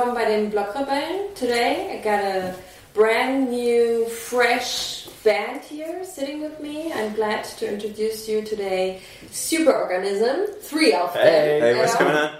willkommen bei den Blogrebellen today. I got a brand new, fresh band here sitting with me. I'm glad to introduce you today. Superorganism, three of them. Hey, Hey, what's going on?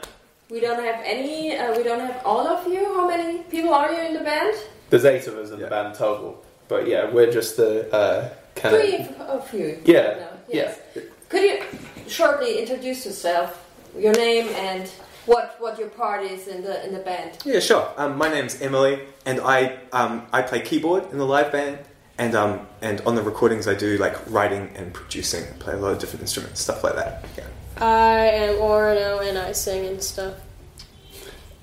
We don't have any. Uh, we don't have all of you. How many people are you in the band? There's eight of us in Yeah. the band total, but yeah, we're just the uh, kind Three of of you. Yeah, No, yes. yeah. Could you shortly introduce yourself, your name, and what what your part is in the in the band? Yeah, sure. Um, my name's Emily, and I um, I play keyboard in the live band, and um, and on the recordings I do like writing and producing. I play a lot of different instruments, stuff like that. Yeah. I am Orono and I sing and stuff.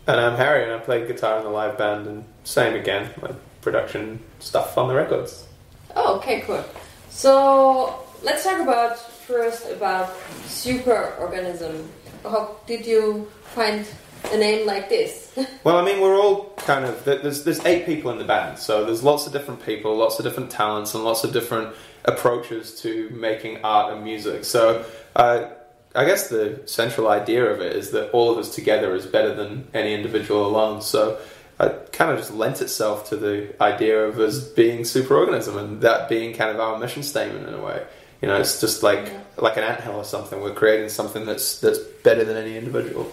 And I'm Harry, and I play guitar in the live band, and same again, like production stuff on the records. Oh, okay, cool. So let's talk about first about superorganism. How did you find a name like this? Well, I mean, we're all kind of there's there's eight people in the band, so there's lots of different people, lots of different talents, and lots of different approaches to making art and music. So, uh, I guess the central idea of it is that all of us together is better than any individual alone. So. It kind of just lent itself to the idea of us being superorganism and that being kind of our mission statement in a way. You know, it's just like like an anthill or something. We're creating something that's that's better than any individual.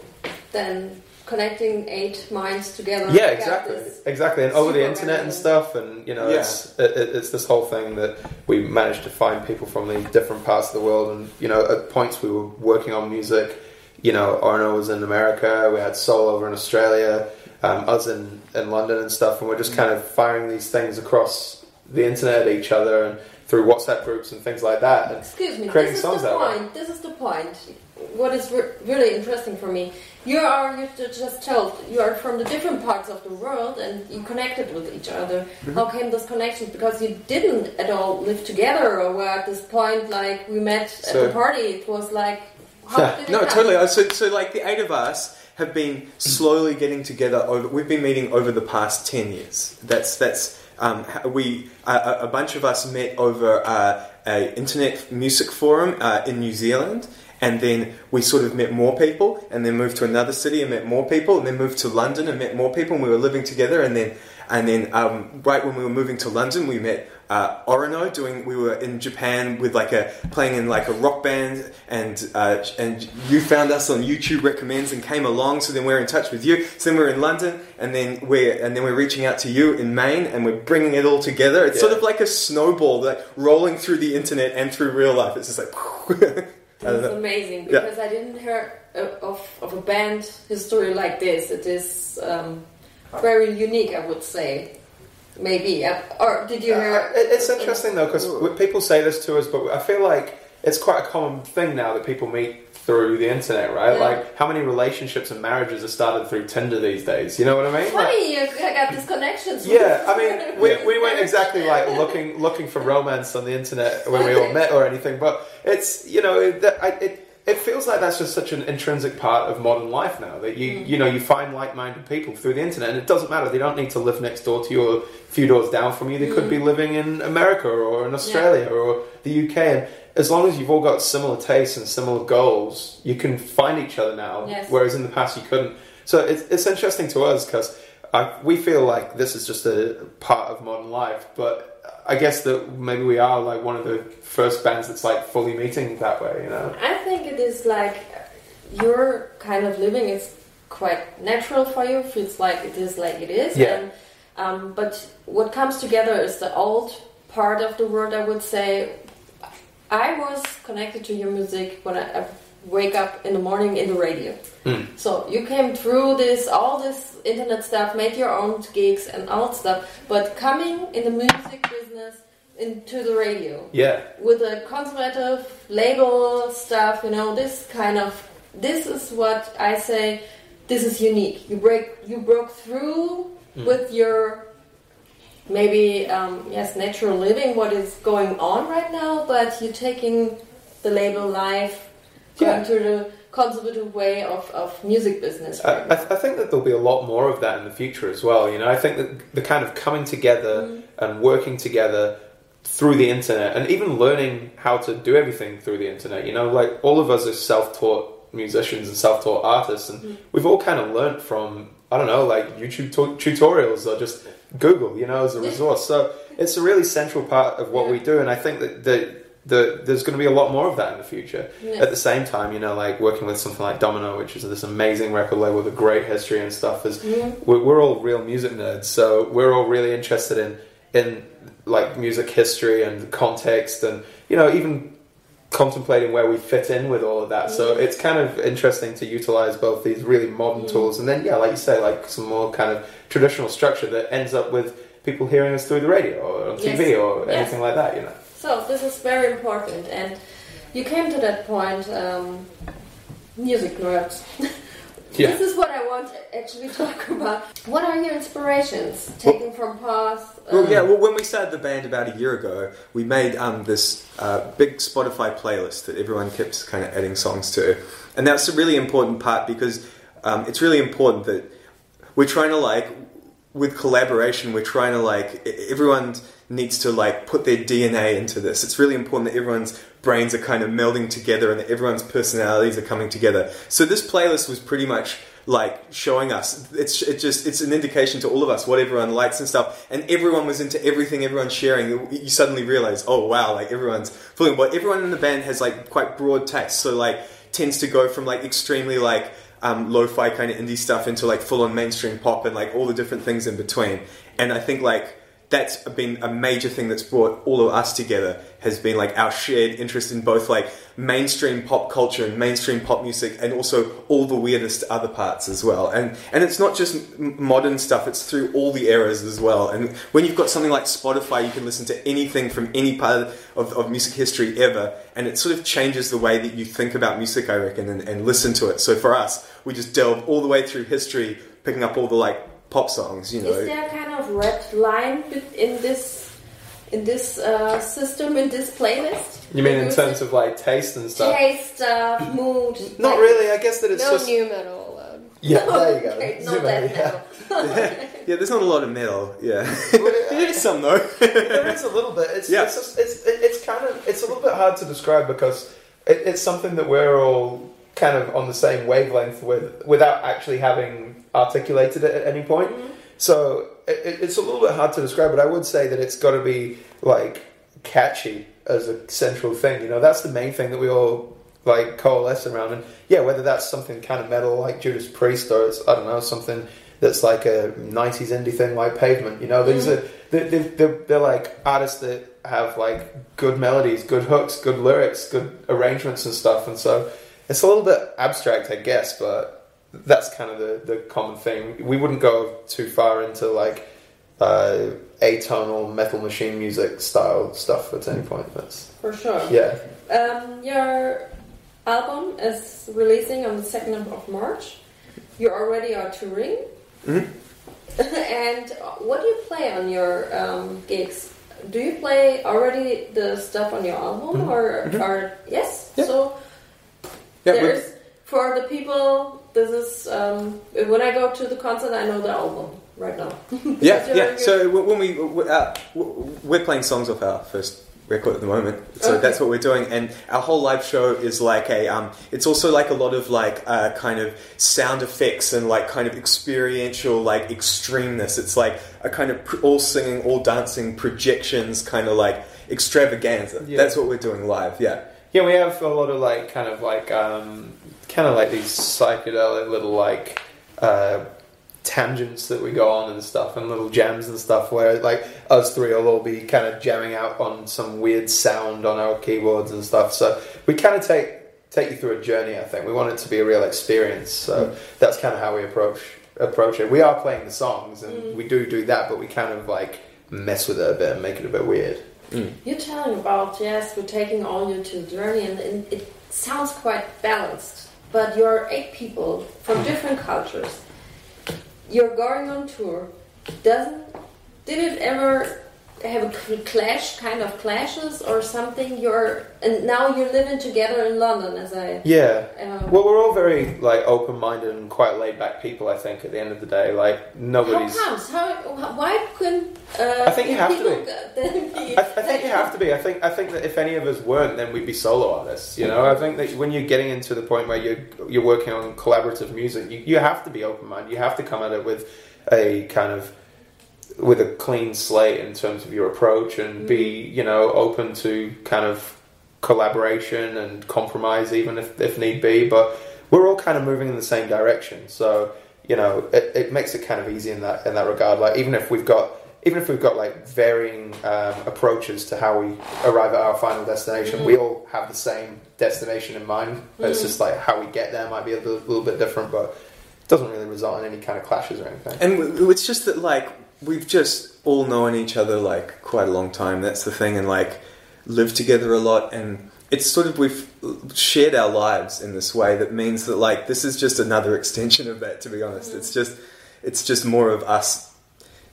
then connecting eight minds together. Yeah, exactly, exactly, and over the super internet and stuff, and you know, Yeah. it's it, it- it's this whole thing that we managed to find people from these different parts of the world, and you know, at points we were working on music. You know, Orono was in America, we had Soul over in Australia, um, us in in London and stuff, and we're just kind of firing these things across the internet at each other and through WhatsApp groups and things like that. And Excuse me. creating this is songs the point. This is the point. What is re- really interesting for me. You are you ju- just told you are from the different parts of the world and you connected with each other. Mm-hmm. How came this connection? Because you didn't at all live together, or were at this point like we met at So- the party. It was like how Yeah. No, totally. So, so like the eight of us have been slowly getting together. Over, we've been meeting over the past ten years. That's that's um, we uh, a bunch of us met over uh, a internet music forum uh, in New Zealand. And then we sort of met more people, and then moved to another city and met more people, and then moved to London and met more people, and we were living together. And then, and then, um, right when we were moving to London, we met uh, Orono doing. We were in Japan with like a playing in like a rock band, and uh, and you found us on YouTube recommends and came along. So then we're in touch with you. So then we're in London, and then we're and then we're reaching out to you in Maine, and we're bringing it all together. It's sort of like a snowball, like rolling through the internet and through real life. It's just like. I don't This is know. amazing Yeah. because I didn't hear of, of a band history like this. It is um, very unique, I would say. Maybe. Uh, or did you hear? Uh, it's interesting though because people say this to us, but I feel like it's quite a common thing now that people meet through the internet, right? Yeah. Like how many relationships and marriages are started through Tinder these days? You know what I mean? Like- Funny, you got these connections. yeah, I mean, we, we weren't exactly like looking looking for romance on the internet when we all met or anything, but it's you know that I, it it feels like that's just such an intrinsic part of modern life now that you mm. you know you find like minded people through the internet, and it doesn't matter they don't need to live next door to you or a few doors down from you. They could be mm. living in America or in Australia or the UK, and as long as you've all got similar tastes and similar goals, you can find each other now. Yes. Whereas in the past you couldn't. So it's it's interesting to us because. I, we feel like this is just a part of modern life, but I guess that maybe we are like one of the first bands that's like fully meeting that way, you know? I think it is like your kind of living is quite natural for you. Feels like it is like it is. Yeah. And, um, but what comes together is the old part of the world. I would say. I was connected to your music when I, I wake up in the morning in the radio. Hmm. So you came through this, all this internet stuff, made your own gigs and all that stuff. But coming in the music business into the radio, Yeah, with a conservative label stuff, you know, this kind of this is what I say this is unique. You break you broke through with your maybe um, yes natural living what is going on right now, but you're taking the label life Yeah. to the conservative way of, of music business. I, Right I, I think that there'll be a lot more of that in the future as well. You know, I think that the kind of coming together mm-hmm. and working together through the internet and even learning how to do everything through the internet. You know, like all of us are self-taught musicians and self-taught artists, and mm-hmm. we've all kind of learnt from I don't know, like YouTube tu- tutorials or just Google, you know, as a resource. So it's a really central part of what we do, and I think that the, the, there's going to be a lot more of that in the future. Yeah. At the same time, you know, like working with something like Domino, which is this amazing record label with a great history and stuff, is we're, we're all real music nerds, so we're all really interested in in like music history and context, and you know, even contemplating where we fit in with all of that. So it's kind of interesting to utilize both these really modern tools, and then yeah, like you say, like some more kind of traditional structure that ends up with people hearing us through the radio or on TV Yes. or Yes. anything like that. You know. So this is very important, and you came to that point, um, music nerds. Yeah. This is what I want to actually talk about. What are your inspirations taken from past? Well, um, yeah. Well, when we started the band about a year ago, we made um, this uh, big Spotify playlist that everyone kept kind of adding songs to, and that's a really important part because um, it's really important that we're trying to like with collaboration. We're trying to like e- everyone needs to like put their DNA into this. It's really important that everyone's brains are kind of melding together and that everyone's personalities are coming together. So this playlist was pretty much like showing us it's it just it's an indication to all of us what everyone likes and stuff and everyone was into everything everyone's sharing you suddenly realize oh wow like everyone's fully but everyone in the band has like quite broad tastes so like tends to go from like extremely like um, lo-fi kind of indie stuff into like full-on mainstream pop and like all the different things in between and i think like that's been a major thing that's brought all of us together has been like our shared interest in both like mainstream pop culture and mainstream pop music and also all the weirdest other parts as well. And and it's not just modern stuff it's through all the eras as well. And when you've got something like spotify you can listen to anything from any part of, of music history ever and it sort of changes the way that you think about music i reckon and, and listen to it. So for us we just delve all the way through history picking up all the like pop songs you know Is there a kind of red line in this in this uh, system in this playlist? You mean in terms of like taste and stuff? taste, stuff, mood? Not like- really. I guess that it's no just nu metal allowed. yeah. There you go. Okay, not Zoom that in, yeah. metal. Yeah, there's not a lot of metal. Yeah, there is some though. there is a little bit. It's, Yeah. it's, just, it's, it- it's kind of it's a little bit hard to describe because it, it's something that we're all kind of on the same wavelength with without actually having articulated it at any point. Mm-hmm. So it, it- it's a little bit hard to describe, but I would say that it's got to be like catchy as a central thing. You know, that's the main thing that we all like coalesce around. And yeah, whether that's something kind of metal like Judas Priest or it's I don't know something that's like a '90s indie thing like Pavement. You know, these mm. are they're, they're, they're, they're like artists that have like good melodies, good hooks, good lyrics, good arrangements and stuff. And so it's a little bit abstract, I guess, but that's kind of the, the common thing. We wouldn't go too far into like uh, atonal metal machine music style stuff at any point. That's For sure. yeah. Um, your album is releasing on the 2nd of March. You already are touring. Mhm. and what do you play on your um, gigs? Do you play already the stuff on your album, or, or yes? Yeah. So Yeah, there's for the people. This is um, when I go to the concert, I know the album right now. yeah, yeah. you're- So when we w- uh, w- we're playing songs off our first record at the moment, so Okay. that's what we're doing. And our whole live show is like a. Um, it's also like a lot of like uh, kind of sound effects and like kind of experiential like extremeness. It's like a kind of pr- all singing, all dancing projections, kind of like extravaganza. Yeah. That's what we're doing live. Yeah. Yeah, we have a lot of like kind of like um, kind of like these psychedelic little like uh, tangents that we go on and stuff, and little jams and stuff where like us three will all be kind of jamming out on some weird sound on our keyboards and stuff. So we kind of take take you through a journey. I think we want it to be a real experience. So that's kind of how we approach approach it. We are playing the songs and we do do that, but we kind of like mess with it a bit and make it a bit weird. Mm. You're telling about yes, we're taking all you to the journey, and, and it sounds quite balanced. But you're eight people from mm. different cultures. You're going on tour. Doesn't did it ever have a clash, kind of clashes or something. You're and now you're living together in London, as I. Yeah. Um, Well, we're all very like open-minded and quite laid-back people. I think at the end of the day, like nobody's. how comes? How? Why couldn't? Uh, I think you have to be. be- I, I think you have to be. I think I think that if any of us weren't, then we'd be solo artists. You know, I think that when you're getting into the point where you're you're working on collaborative music, you, you have to be open minded. You have to come at it with a kind of with a clean slate in terms of your approach and be mm-hmm. you know open to kind of collaboration and compromise even if, if need be but we're all kind of moving in the same direction. So you know it, it makes it kind of easy in that in that regard. Like even if we've got even if we've got like varying um, approaches to how we arrive at our final destination, we mm-hmm. all have the same destination in mind. It's mm-hmm. just like how we get there might be a little, little bit different, but it doesn't really result in any kind of clashes or anything. And it's just that, like, we've just all known each other, like, quite a long time. That's the thing. And, like, lived together a lot. And it's sort of, we've shared our lives in this way that means that, like, this is just another extension of that, to be honest. It's just, it's just more of us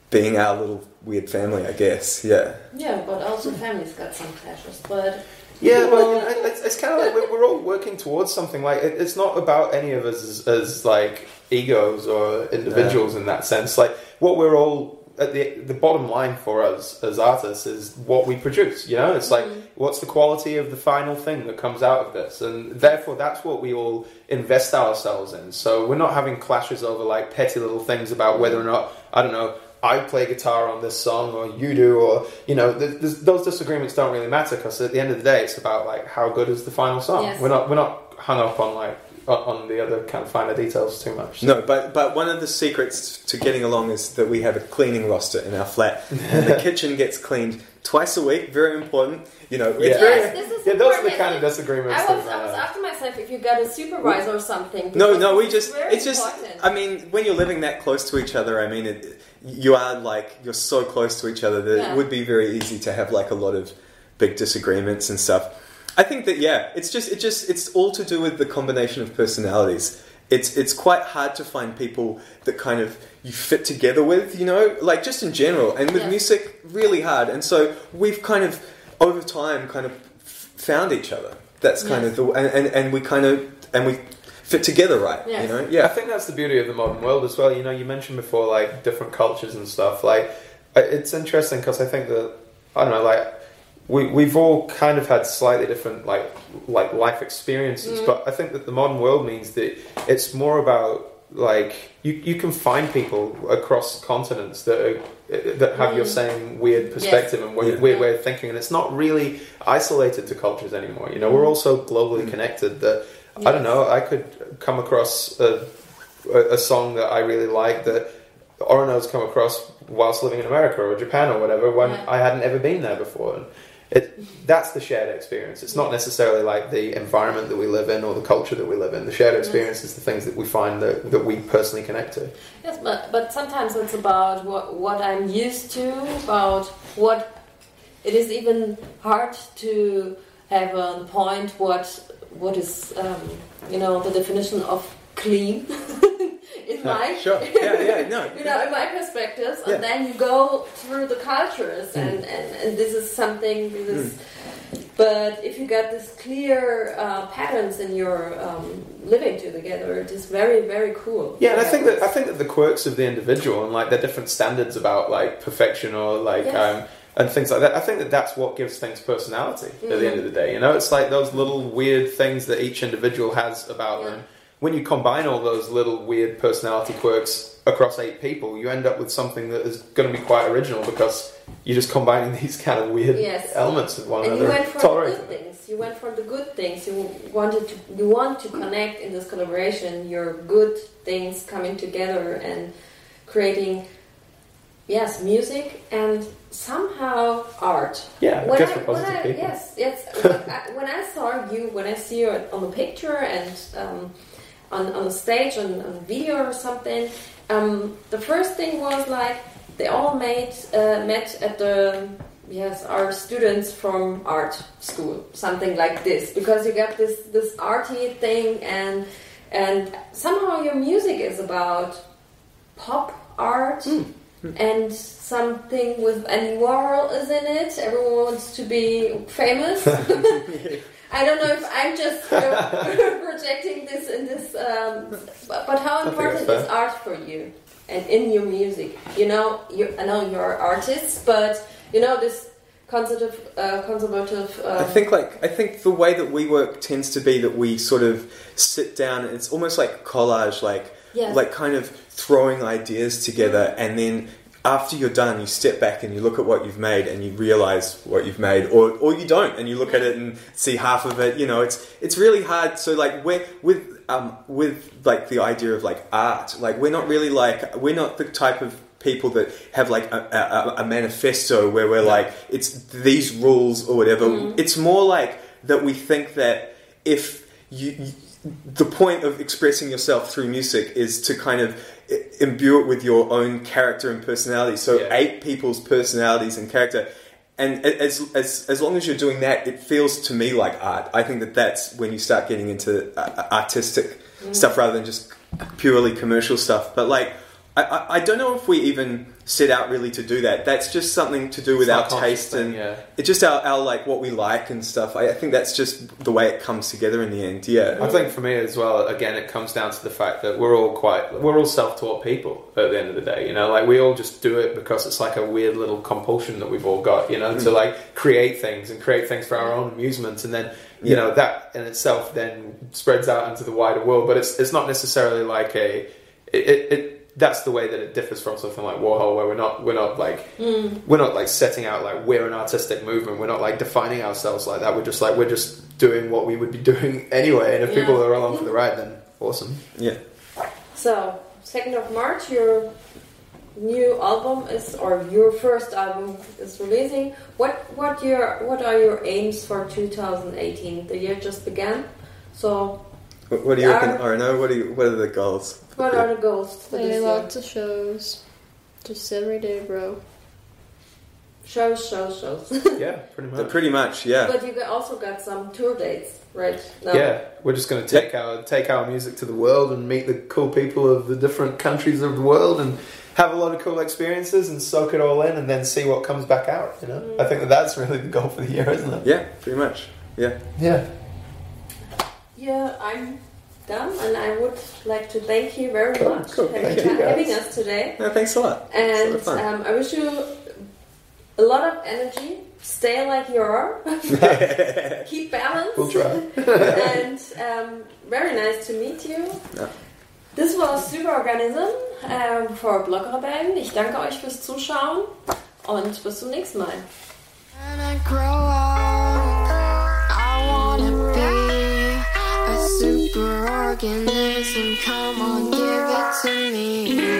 being our little weird family, I guess. Yeah. yeah, but also family's got some clashes. But Yeah, well, you know, it's, it's kind of like we're, we're all working towards something. Like it, it's not about any of us as, as like egos or individuals in that sense. Like what we're all at the the bottom line for us as artists is what we produce. You know, it's like mm-hmm. what's the quality of the final thing that comes out of this, and therefore that's what we all invest ourselves in. So we're not having clashes over like petty little things about whether or not I don't know. I play guitar on this song, or you do, or you know, th th those disagreements don't really matter because at the end of the day, it's about like how good is the final song. Yes. We're not we're not hung up on like on, on the other kind of finer details too much. No, but but one of the secrets to getting along is that we have a cleaning roster in our flat, and the kitchen gets cleaned twice a week. Very important. You know, it's Yeah. very. yes, this is yeah, those are the kind of disagreements. I was, that, I was uh, asking myself if you got a supervisor or something. No, no, we just. very It's just. I mean, when you're living that close to each other, I mean, it, you are like you're so close to each other that Yeah. it would be very easy to have like a lot of big disagreements and stuff. I think that yeah, it's just it just it's all to do with the combination of personalities. It's it's quite hard to find people that kind of you fit together with, you know, like just in general, and with Yeah. music, really hard. And so we've kind of over time kind of f- found each other. That's kind Yes. of the and, and and we kind of and we fit together right, Yes. you know. Yeah. I think that's the beauty of the modern world as well. You know, you mentioned before like different cultures and stuff. Like, it's interesting because I think that I don't know, like we we've all kind of had slightly different like like life experiences, mm. but I think that the modern world means that it's more about like you you can find people across continents that are, that have your mm. same weird perspective and weird, Yeah. weird way of thinking, and it's not really isolated to cultures anymore. You know, we're mm. all so globally connected that. I don't know. I could come across a, a, a song that I really like that Orono's come across whilst living in America or Japan or whatever when Yeah. I hadn't ever been there before. And it that's the shared experience. It's not necessarily like the environment that we live in or the culture that we live in. The shared experience is the things that we find that, that we personally connect to. Yes, but, but sometimes it's about what, what I'm used to, about what it is even hard to have a point what what is um, you know the definition of clean in my sure. Yeah, yeah, no. you know in my perspectives, Yeah. and then you go through the cultures, and, and, and this is something this is. But if you got this clear uh, patterns in your um, living together, it is very very cool. Yeah, and I think that I think that the quirks of the individual and like their different standards about like perfection or like Yes. um, and things like that. I think that that's what gives things personality at the end of the day. You know, it's like those little weird things that each individual has about Yeah. them. When you combine all those little weird personality quirks across eight people, you end up with something that is going to be quite original because you're just combining these kind of weird Yes. elements with one and you went for the good them. things. You went for the good things. You wanted to. You want to connect in this collaboration. Your good things coming together and creating, yes, music and somehow art. Yeah, When just I, for positive I, people. yes, yes. when, I, when I saw you, when I see you on the picture and um, on on the stage on, on video or something, um, the first thing was like they all made uh, met at the yes our students from art school something like this because you got this this arty thing and and somehow your music is about pop art and something with Andy Warhol is in it. Everyone wants to be famous. I don't know if I'm just projecting this in this, um, but, but how important is art for you and in your music? You know, you, I know you're artists, but you know this conservative, uh, conservative. Um, I think like I think the way that we work tends to be that we sort of sit down and it's almost like collage, like Yes. like kind of throwing ideas together and then after you're done you step back and you look at what you've made and you realize what you've made or, or you don't and you look at it and see half of it you know it's it's really hard. So like we're with um with like the idea of like art like we're not really like we're not the type of people that have like a, a, a manifesto where we're like it's these rules or whatever. It's more like that we think that if you, you the point of expressing yourself through music is to kind of imbue it with your own character and personality. So Yeah. ape people's personalities and character. And as, as as long as you're doing that it feels to me like art. I think that that's when you start getting into uh, artistic stuff rather than just purely commercial stuff. But like I, I, I don't know if we even set out really to do that. That's just something to do with our not a conscious taste thing, and yeah. it's just our, our like what we like and stuff. I, I think that's just the way it comes together in the end. Yeah. I think for me as well, again, it comes down to the fact that we're all quite, we're all self-taught people at the end of the day, you know, like we all just do it because it's like a weird little compulsion that we've all got, you know, to mm. like create things and create things for our own amusement. And then, you Yeah. know, that in itself then spreads out into the wider world, but it's, it's not necessarily like a, it, it, it that's the way that it differs from something like Warhol, where we're not we're not like mm. we're not like setting out like we're an artistic movement. We're not like defining ourselves like that. We're just like we're just doing what we would be doing anyway. And if Yeah. people are along for the ride, then awesome. Yeah. So, second of March, your new album is, or your first album is releasing. What what your what are your aims for 2018? The year just began. So, What, what do you reckon, Are- Arno? What, do you, what are the goals? What are the goals for Play this year? lots of shows. Just every day, bro. Shows, shows, shows. Yeah, pretty much. Pretty much, yeah. but you also got some tour dates, right? now. Yeah, we're just going to take our take our music to the world and meet the cool people of the different countries of the world and have a lot of cool experiences and soak it all in and then see what comes back out. You know, mm. I think that that's really the goal for the year, isn't it? Yeah, pretty much. Yeah. Yeah. Yeah, I'm done, and I would like to thank you very Cool, much cool. for Thank having, you, us today. No, thanks a lot. And a lot um, I wish you a lot of energy. Stay like you are. Keep balance. We'll try. and um, very nice to meet you. Ja. This was Superorganism ähm, for Blogrebellen. Ich danke euch fürs Zuschauen und bis zum nächsten Mal. A superorganism. Come on, give it to me.